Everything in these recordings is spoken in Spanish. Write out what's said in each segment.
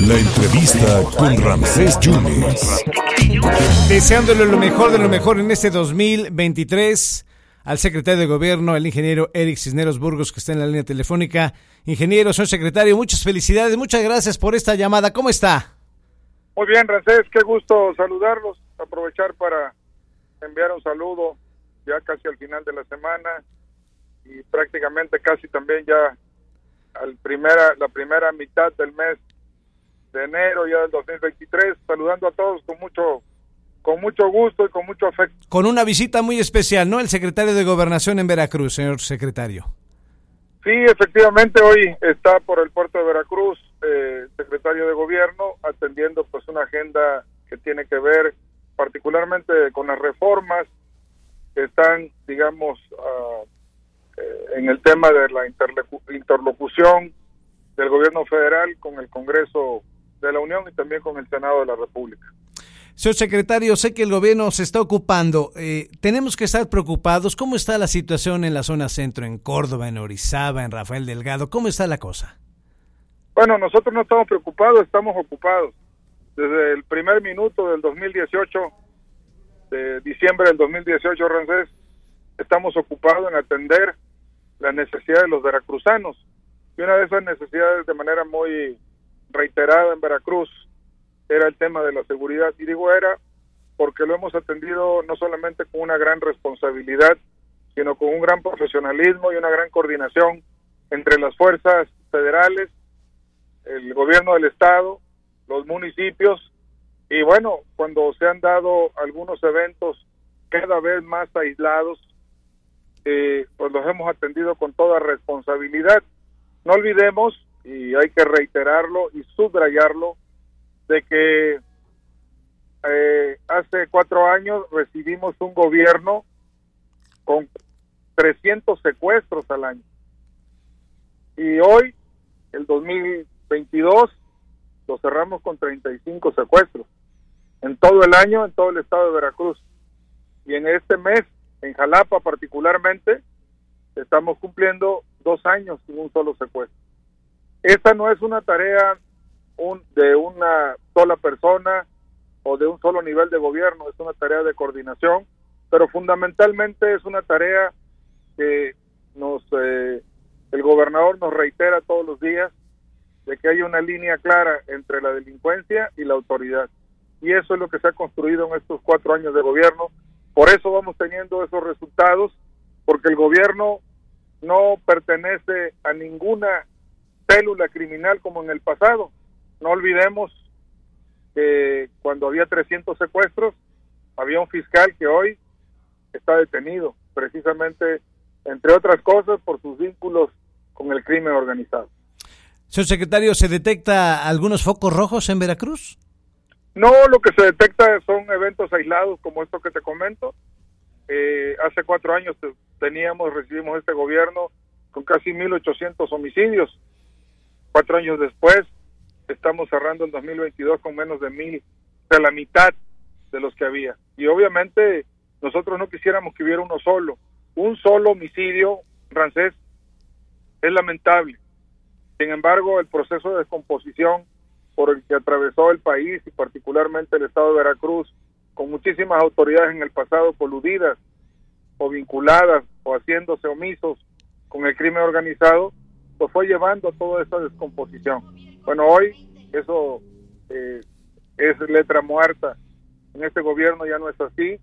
La entrevista con Ramsés Yunes. Deseándole lo mejor de lo mejor en este 2023 al secretario de Gobierno, el ingeniero Eric Cisneros Burgos, que está en la línea telefónica. Ingeniero, señor secretario, muchas felicidades, muchas gracias por esta llamada. ¿Cómo está? Muy bien, Ramsés, qué gusto saludarlos. Aprovechar para enviar un saludo ya casi al final de la semana y prácticamente casi también ya al primera, la primera mitad del mes de enero ya del 2023, saludando a todos con mucho con mucho gusto y con mucho afecto. Con una visita muy especial, ¿no? El secretario de Gobernación en Veracruz, señor secretario. Sí, efectivamente, hoy está por el puerto de Veracruz, eh, secretario de Gobierno, atendiendo pues una agenda que tiene que ver particularmente con las reformas que están, digamos, uh, en el tema de la interlocución del gobierno federal con el Congreso de la Unión y también con el Senado de la República. Señor secretario, sé que el gobierno se está ocupando. Eh, tenemos que estar preocupados. ¿Cómo está la situación en la zona centro, en Córdoba, en Orizaba, en Rafael Delgado? ¿Cómo está la cosa? Bueno, nosotros no estamos preocupados, estamos ocupados. Desde el primer minuto del 2018, de diciembre del 2018, Rancés, estamos ocupados en atender las necesidades de los veracruzanos. Y una de esas necesidades de manera muy reiterada en Veracruz era el tema de la seguridad. Y digo era porque lo hemos atendido no solamente con una gran responsabilidad, sino con un gran profesionalismo y una gran coordinación entre las fuerzas federales, el gobierno del estado, los municipios y bueno, cuando se han dado algunos eventos cada vez más aislados, eh, pues los hemos atendido con toda responsabilidad. No olvidemos, y hay que reiterarlo y subrayarlo, de que eh, hace cuatro años recibimos un gobierno con 300 secuestros al año. Y hoy, el 2022, lo cerramos con 35 secuestros. En todo el año, en todo el estado de Veracruz. Y en este mes, en Jalapa particularmente, estamos cumpliendo dos años sin un solo secuestro. Esta no es una tarea un, de una sola persona o de un solo nivel de gobierno, es una tarea de coordinación, pero fundamentalmente es una tarea que nos eh, el gobernador nos reitera todos los días de que hay una línea clara entre la delincuencia y la autoridad. Y eso es lo que se ha construido en estos cuatro años de gobierno. Por eso vamos teniendo esos resultados, porque el gobierno no pertenece a ninguna célula criminal como en el pasado. No olvidemos que cuando había 300 secuestros, había un fiscal que hoy está detenido, precisamente, entre otras cosas, por sus vínculos con el crimen organizado. Señor secretario, ¿se detecta algunos focos rojos en Veracruz? No, lo que se detecta son eventos aislados como esto que te comento. Eh, hace cuatro años teníamos, recibimos este gobierno con casi 1.800 homicidios. Cuatro años después, estamos cerrando el 2022 con menos de mil, o sea, la mitad de los que había. Y obviamente nosotros no quisiéramos que hubiera uno solo. Un solo homicidio, francés, es lamentable. Sin embargo, el proceso de descomposición por el que atravesó el país y particularmente el estado de Veracruz, con muchísimas autoridades en el pasado coludidas o vinculadas o haciéndose omisos con el crimen organizado, pues fue llevando a toda esa descomposición. Bueno, hoy eso eh, es letra muerta. En este gobierno ya no es así.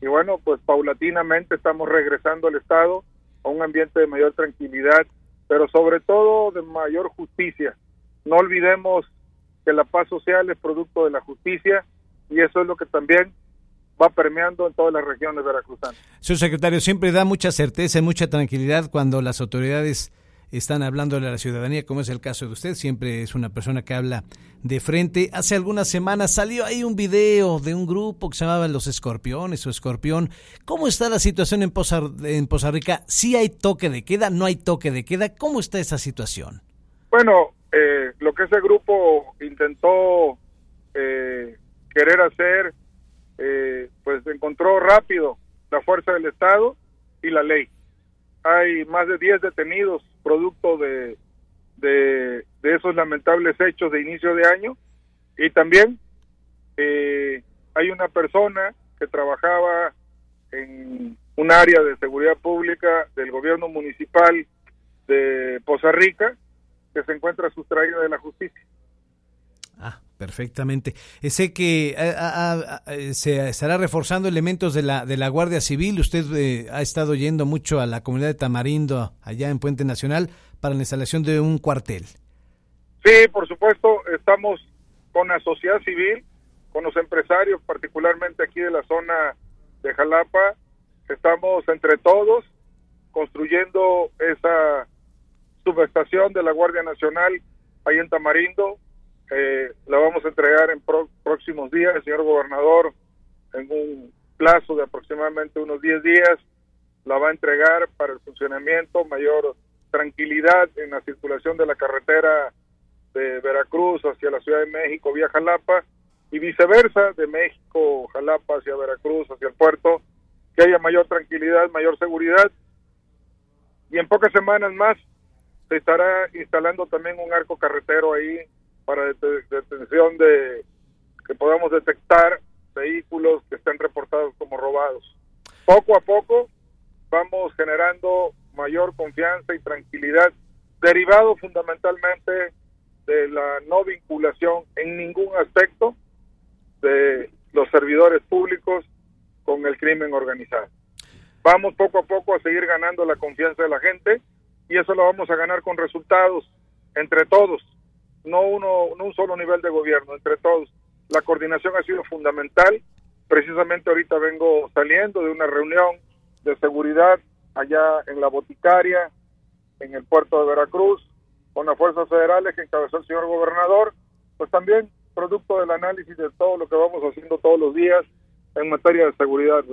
Y bueno, pues paulatinamente estamos regresando al Estado a un ambiente de mayor tranquilidad, pero sobre todo de mayor justicia. No olvidemos que la paz social es producto de la justicia y eso es lo que también va permeando en todas las regiones veracruzanas. Señor secretario, siempre da mucha certeza y mucha tranquilidad cuando las autoridades están hablando a la ciudadanía, como es el caso de usted, siempre es una persona que habla de frente. Hace algunas semanas salió ahí un video de un grupo que se llamaba Los Escorpiones o Escorpión. ¿Cómo está la situación en Poza, en Poza Rica? ¿Sí hay toque de queda? ¿No hay toque de queda? ¿Cómo está esa situación? Bueno, eh, lo que ese grupo intentó eh, querer hacer, eh, pues encontró rápido la fuerza del Estado y la ley. Hay más de 10 detenidos producto de de, esos lamentables hechos de inicio de año. Y también eh, hay una persona que trabajaba en un área de seguridad pública del gobierno municipal de Poza Rica que se encuentra sustraída de la justicia. Ah, perfectamente. Eh, sé que eh, eh, se estará reforzando elementos de la, de la Guardia Civil. Usted ha estado yendo mucho a la comunidad de Tamarindo, allá en Puente Nacional, para la instalación de un cuartel. Sí, por supuesto, estamos con la sociedad civil, con los empresarios, particularmente aquí de la zona de Jalapa. Estamos entre todos construyendo esa subestación de la Guardia Nacional ahí en Tamarindo. Eh, la vamos a entregar en próximos días, el señor gobernador, en un plazo de aproximadamente unos 10 días, la va a entregar para el funcionamiento, mayor tranquilidad en la circulación de la carretera de Veracruz hacia la Ciudad de México vía Jalapa y viceversa, de México, Jalapa hacia Veracruz, hacia el puerto, que haya mayor tranquilidad, mayor seguridad. Y en pocas semanas más se estará instalando también un arco carretero ahí para detención de que podamos detectar vehículos que estén reportados como robados. Poco a poco vamos generando mayor confianza y tranquilidad, derivado fundamentalmente de la no vinculación en ningún aspecto de los servidores públicos con el crimen organizado. Vamos poco a poco a seguir ganando la confianza de la gente y eso lo vamos a ganar con resultados entre todos, no uno, no un solo nivel de gobierno, entre todos. La coordinación ha sido fundamental. Precisamente ahorita vengo saliendo de una reunión de seguridad allá en la boticaria, en el puerto de Veracruz, con las fuerzas federales que encabezó el señor gobernador, pues también producto del análisis de todo lo que vamos haciendo todos los días en materia de seguridad.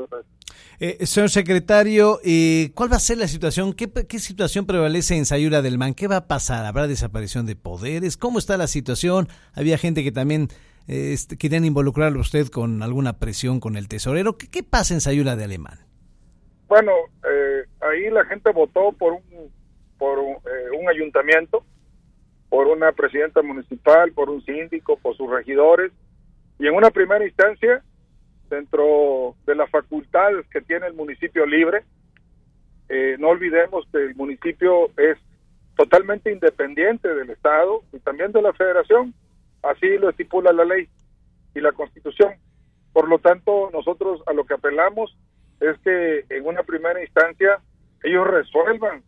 Eh, señor secretario, eh, ¿cuál va a ser la situación? ¿Qué, situación prevalece en Sayula del Man? ¿Qué va a pasar? ¿Habrá desaparición de poderes? ¿Cómo está la situación? Había gente que también eh, este, querían involucrarlo usted con alguna presión con el tesorero. ¿Qué, pasa en Sayula de Alemán? Bueno, eh, ahí la gente votó por un, por un, un ayuntamiento, por una presidenta municipal, por un síndico, por sus regidores, y en una primera instancia dentro de las facultades que tiene el municipio libre. Eh, no olvidemos que el municipio es totalmente independiente del Estado y también de la Federación. Así lo estipula la ley y la Constitución. Por lo tanto, nosotros a lo que apelamos es que en una primera instancia ellos resuelvan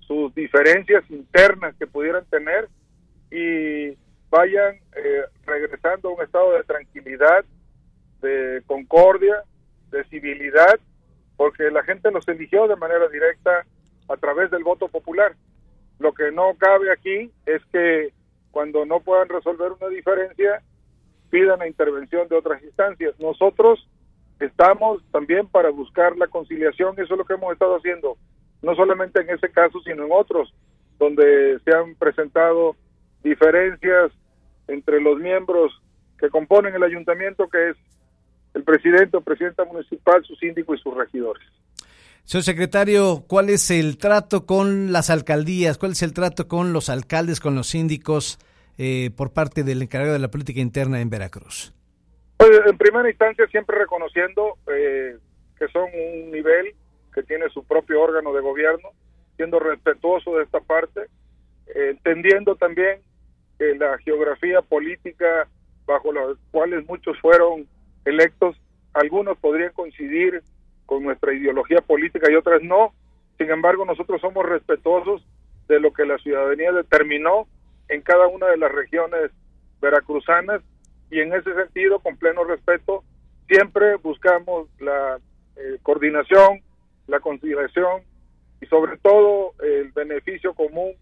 sus diferencias internas que pudieran tener y vayan eh, regresando a un estado de tranquilidad, de concordia, de civilidad, porque la gente los eligió de manera directa a través del voto popular. Lo que no cabe aquí es que cuando no puedan resolver una diferencia, pidan la intervención de otras instancias. Nosotros estamos también para buscar la conciliación, eso es lo que hemos estado haciendo, no solamente en ese caso, sino en otros, donde se han presentado diferencias entre los miembros que componen el ayuntamiento, que es el presidente o presidenta municipal, su síndico y sus regidores. Señor secretario, ¿cuál es el trato con las alcaldías? ¿Cuál es el trato con los alcaldes, con los síndicos eh, por parte del encargado de la política interna en Veracruz? Pues, en primera instancia, siempre reconociendo eh, que son un nivel que tiene su propio órgano de gobierno, siendo respetuoso de esta parte, eh, entendiendo también que la geografía política bajo las cuales muchos fueron electos, algunos podrían coincidir con nuestra ideología política y otras no. Sin embargo, nosotros somos respetuosos de lo que la ciudadanía determinó en cada una de las regiones veracruzanas y en ese sentido, con pleno respeto, siempre buscamos la eh, coordinación, la conciliación y sobre todo el beneficio común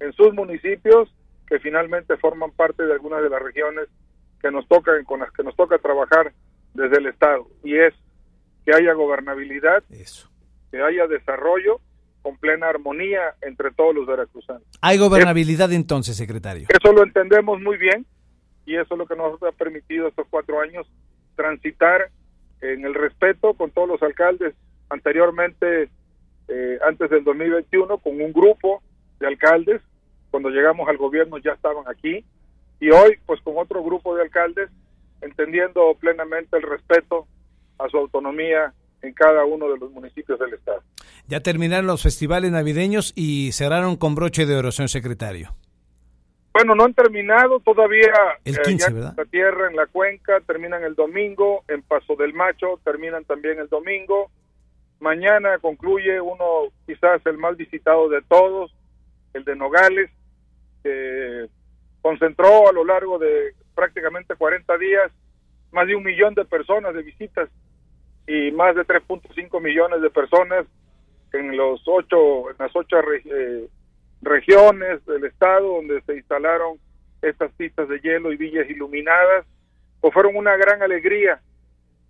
en sus municipios que finalmente forman parte de algunas de las regiones que nos tocan, con las que nos toca trabajar desde el Estado, y es que haya gobernabilidad, que haya desarrollo con plena armonía entre todos los veracruzanos. ¿Hay gobernabilidad entonces, secretario? Eso lo entendemos muy bien y eso es lo que nos ha permitido estos cuatro años transitar en el respeto con todos los alcaldes. Anteriormente, eh, antes del 2021, con un grupo de alcaldes cuando llegamos al gobierno ya estaban aquí y hoy pues con otro grupo de alcaldes entendiendo plenamente el respeto a su autonomía en cada uno de los municipios del estado. Ya terminaron los festivales navideños y cerraron con broche de oro, señor secretario. Bueno, no han terminado todavía. El 15, ¿verdad? La tierra en la cuenca terminan el domingo, en Paso del Macho terminan también el domingo. Mañana concluye uno quizás el más visitado de todos, el de Nogales, que concentró a lo largo de prácticamente 40 días más de un millón de personas de visitas y más de 3.5 millones de personas en los ocho en las ocho eh, regiones del estado donde se instalaron estas pistas de hielo y villas iluminadas, pues fueron una gran alegría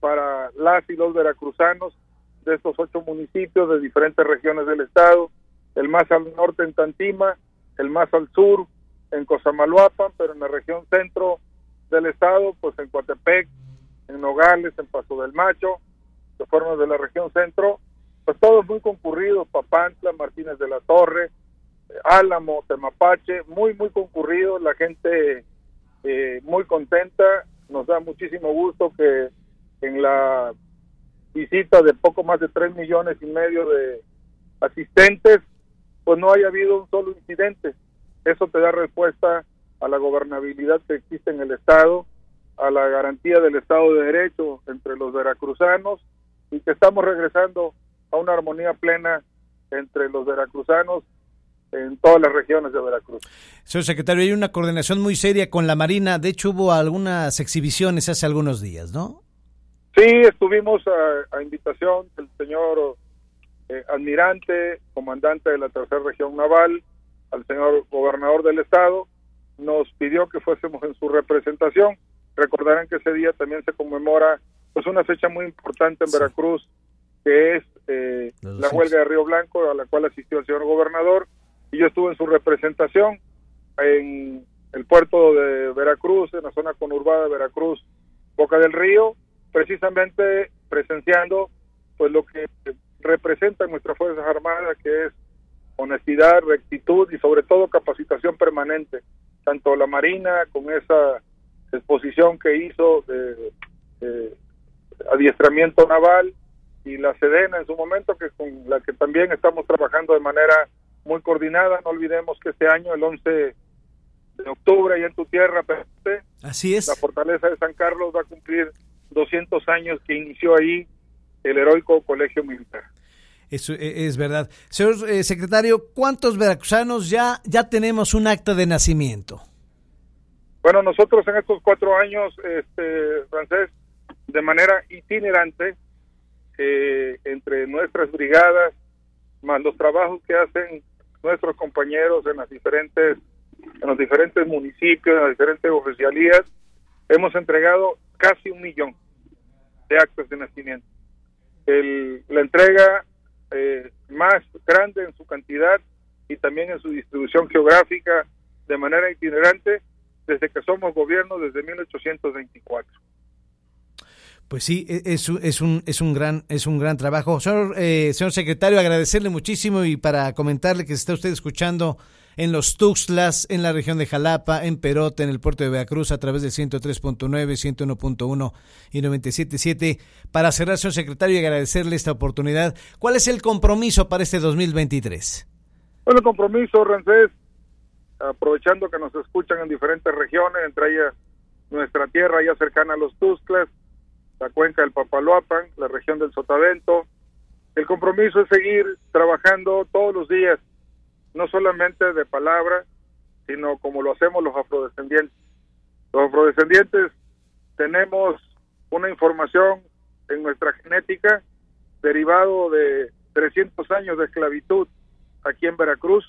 para las y los veracruzanos de estos ocho municipios de diferentes regiones del estado, el más al norte en Tantima, el más al sur en Cosamaloapan, pero en la región centro del estado, pues en Coatepec, en Nogales, en Paso del Macho, que fueron de la región centro, pues todos muy concurridos, Papantla, Martínez de la Torre, Álamo, Temapache, muy, muy concurrido, la gente eh, muy contenta, nos da muchísimo gusto que en la visita de poco más de 3 millones y medio de asistentes, pues no haya habido un solo incidente. Eso te da respuesta a la gobernabilidad que existe en el Estado, a la garantía del Estado de Derecho entre los veracruzanos y que estamos regresando a una armonía plena entre los veracruzanos en todas las regiones de Veracruz. Señor secretario, hay una coordinación muy seria con la Marina. De hecho, hubo algunas exhibiciones hace algunos días, ¿no? Sí, estuvimos a, invitación del señor eh, almirante, comandante de la tercera región naval, al señor gobernador del estado. Nos pidió que fuésemos en su representación. Recordarán que ese día también se conmemora pues una fecha muy importante en Veracruz, que es eh, la huelga de Río Blanco, a la cual asistió el señor gobernador y yo estuve en su representación en el puerto de Veracruz, en la zona conurbada de Veracruz, Boca del Río, precisamente presenciando pues lo que representa nuestras Fuerzas Armadas, que es honestidad, rectitud y sobre todo capacitación permanente, tanto la Marina con esa exposición que hizo de, de adiestramiento naval y la Sedena en su momento, que con la que también estamos trabajando de manera muy coordinada. No olvidemos que este año, el 11 de octubre, y en tu tierra, Así es. la fortaleza de San Carlos va a cumplir 200 años que inició ahí el heroico colegio militar. Eso e, es verdad. Señor eh, secretario, ¿cuántos veracruzanos ya, ya tenemos un acta de nacimiento? Bueno, nosotros en estos cuatro años, este, francés, de manera itinerante, eh, entre nuestras brigadas, más los trabajos que hacen nuestros compañeros en las diferentes en los diferentes municipios, en las diferentes oficialías, hemos entregado casi un millón de actos de nacimiento. El, la entrega eh, más grande en su cantidad y también en su distribución geográfica de manera itinerante desde que somos gobierno desde 1824. Pues sí, e, es, es, un, es, un, gran, es un gran trabajo. Señor, eh, señor secretario, agradecerle muchísimo y para comentarle que se está usted escuchando en los Tuxtlas, en la región de Jalapa, en Perote, en el puerto de Veracruz, a través del 103.9, 101.1 y 97.7. Para cerrar, señor secretario, y agradecerle esta oportunidad, ¿cuál es el compromiso para este 2023? Bueno, el compromiso, Rancés, aprovechando que nos escuchan en diferentes regiones, entre ellas nuestra tierra ya cercana a los Tuxtlas, la cuenca del Papaloapan, la región del Sotavento. El compromiso es seguir trabajando todos los días, no solamente de palabra, sino como lo hacemos los afrodescendientes. Los afrodescendientes tenemos una información en nuestra genética derivado de 300 años de esclavitud aquí en Veracruz,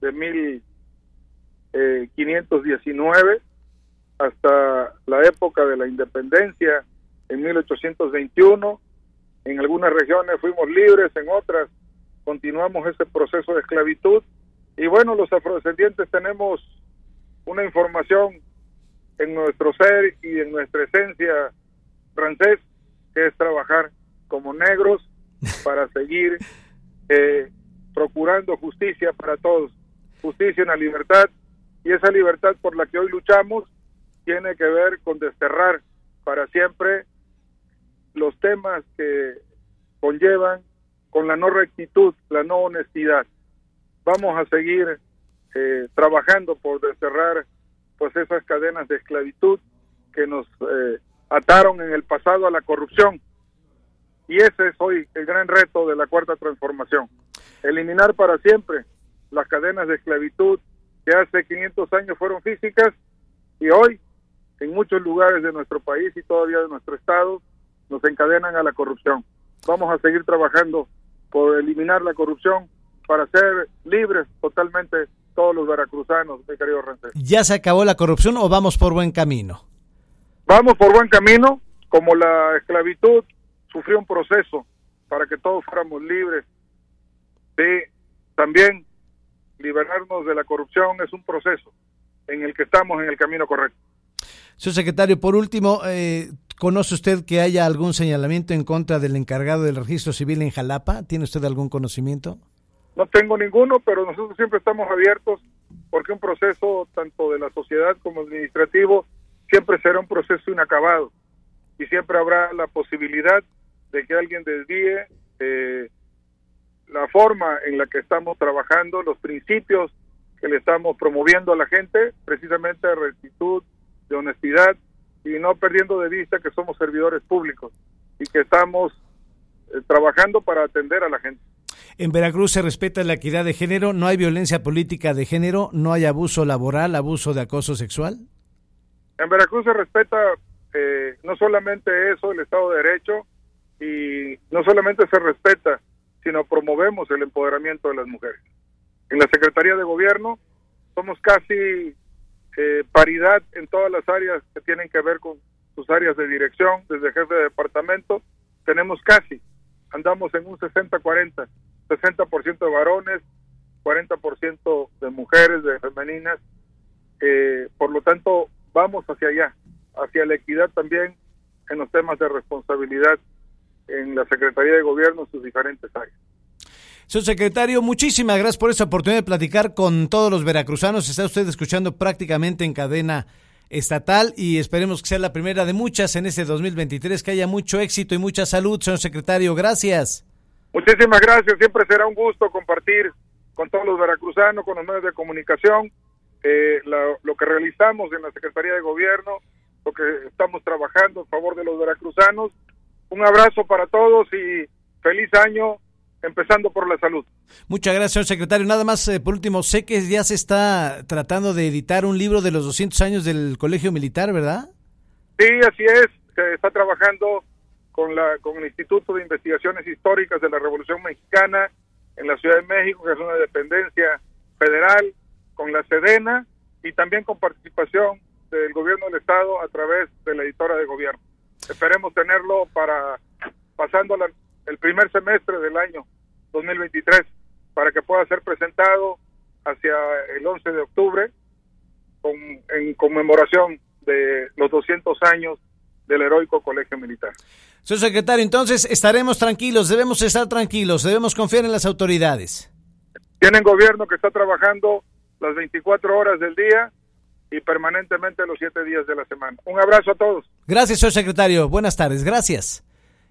de 1519 eh, hasta la época de la independencia en 1821. En algunas regiones fuimos libres, en otras continuamos ese proceso de esclavitud. Y bueno, los afrodescendientes tenemos una información en nuestro ser y en nuestra esencia francés, que es trabajar como negros para seguir eh, procurando justicia para todos. justicia y una libertad. Y esa libertad por la que hoy luchamos tiene que ver con desterrar para siempre los temas que conllevan con la no rectitud, la no honestidad. Vamos a seguir eh, trabajando por desterrar pues esas cadenas de esclavitud que nos eh, ataron en el pasado a la corrupción. Y ese es hoy el gran reto de la cuarta transformación. Eliminar para siempre las cadenas de esclavitud que hace 500 años fueron físicas y hoy en muchos lugares de nuestro país y todavía de nuestro estado nos encadenan a la corrupción. Vamos a seguir trabajando por eliminar la corrupción para ser libres totalmente todos los veracruzanos, mi querido Rancés. ¿Ya se acabó la corrupción o vamos por buen camino? Vamos por buen camino, como la esclavitud sufrió un proceso para que todos fuéramos libres de también liberarnos de la corrupción es un proceso en el que estamos en el camino correcto. Señor secretario, por último, eh, ¿conoce usted que haya algún señalamiento en contra del encargado del registro civil en Jalapa? ¿Tiene usted algún conocimiento? No tengo ninguno, pero nosotros siempre estamos abiertos porque un proceso tanto de la sociedad como administrativo siempre será un proceso inacabado y siempre habrá la posibilidad de que alguien desvíe eh, la forma en la que estamos trabajando, los principios que le estamos promoviendo a la gente, precisamente rectitud, de honestidad y no perdiendo de vista que somos servidores públicos y que estamos eh, trabajando para atender a la gente. En Veracruz se respeta la equidad de género, no hay violencia política de género, no hay abuso laboral, abuso de acoso sexual. En Veracruz se respeta eh, no solamente eso, el Estado de Derecho, y no solamente se respeta, sino promovemos el empoderamiento de las mujeres. En la Secretaría de Gobierno somos casi eh, paridad en todas las áreas que tienen que ver con sus áreas de dirección, desde jefe de departamento, tenemos casi, andamos en un 60-40, 60%, de varones, 40% de mujeres, de femeninas, eh, por lo tanto vamos hacia allá, hacia la equidad también en los temas de responsabilidad en la Secretaría de Gobierno en sus diferentes áreas. Señor secretario, muchísimas gracias por esta oportunidad de platicar con todos los veracruzanos. Está usted escuchando prácticamente en cadena estatal y esperemos que sea la primera de muchas en este 2023, que haya mucho éxito y mucha salud, señor secretario. Gracias. Muchísimas gracias. Siempre será un gusto compartir con todos los veracruzanos, con los medios de comunicación, eh, lo que realizamos en la Secretaría de Gobierno, lo que estamos trabajando en favor de los veracruzanos. Un abrazo para todos y feliz año empezando por la salud. Muchas gracias, señor secretario. Nada más, eh, por último, sé que ya se está tratando de editar un libro de los 200 años del Colegio Militar, ¿verdad? Sí, así es. Se está trabajando con, la, con el Instituto de Investigaciones Históricas de la Revolución Mexicana en la Ciudad de México, que es una dependencia federal, con la Sedena y también con participación del gobierno del Estado a través de la editora de gobierno. Esperemos tenerlo para pasando la, el primer semestre del año 2023 para que pueda ser presentado hacia el 11 de octubre con, en conmemoración de los 200 años del heroico colegio militar. Señor secretario, entonces estaremos tranquilos, debemos estar tranquilos, debemos confiar en las autoridades. Tienen gobierno que está trabajando las 24 horas del día y permanentemente los 7 días de la semana. Un abrazo a todos. Gracias, señor secretario. Buenas tardes. Gracias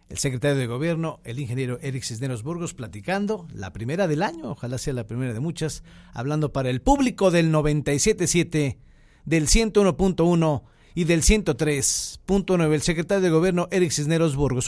el secretario de Gobierno, el ingeniero Eric Cisneros Burgos, platicando la primera del año, ojalá sea la primera de muchas, hablando para el público del 97.7, del 101.1 y del 103.9. El secretario de Gobierno, Eric Cisneros Burgos.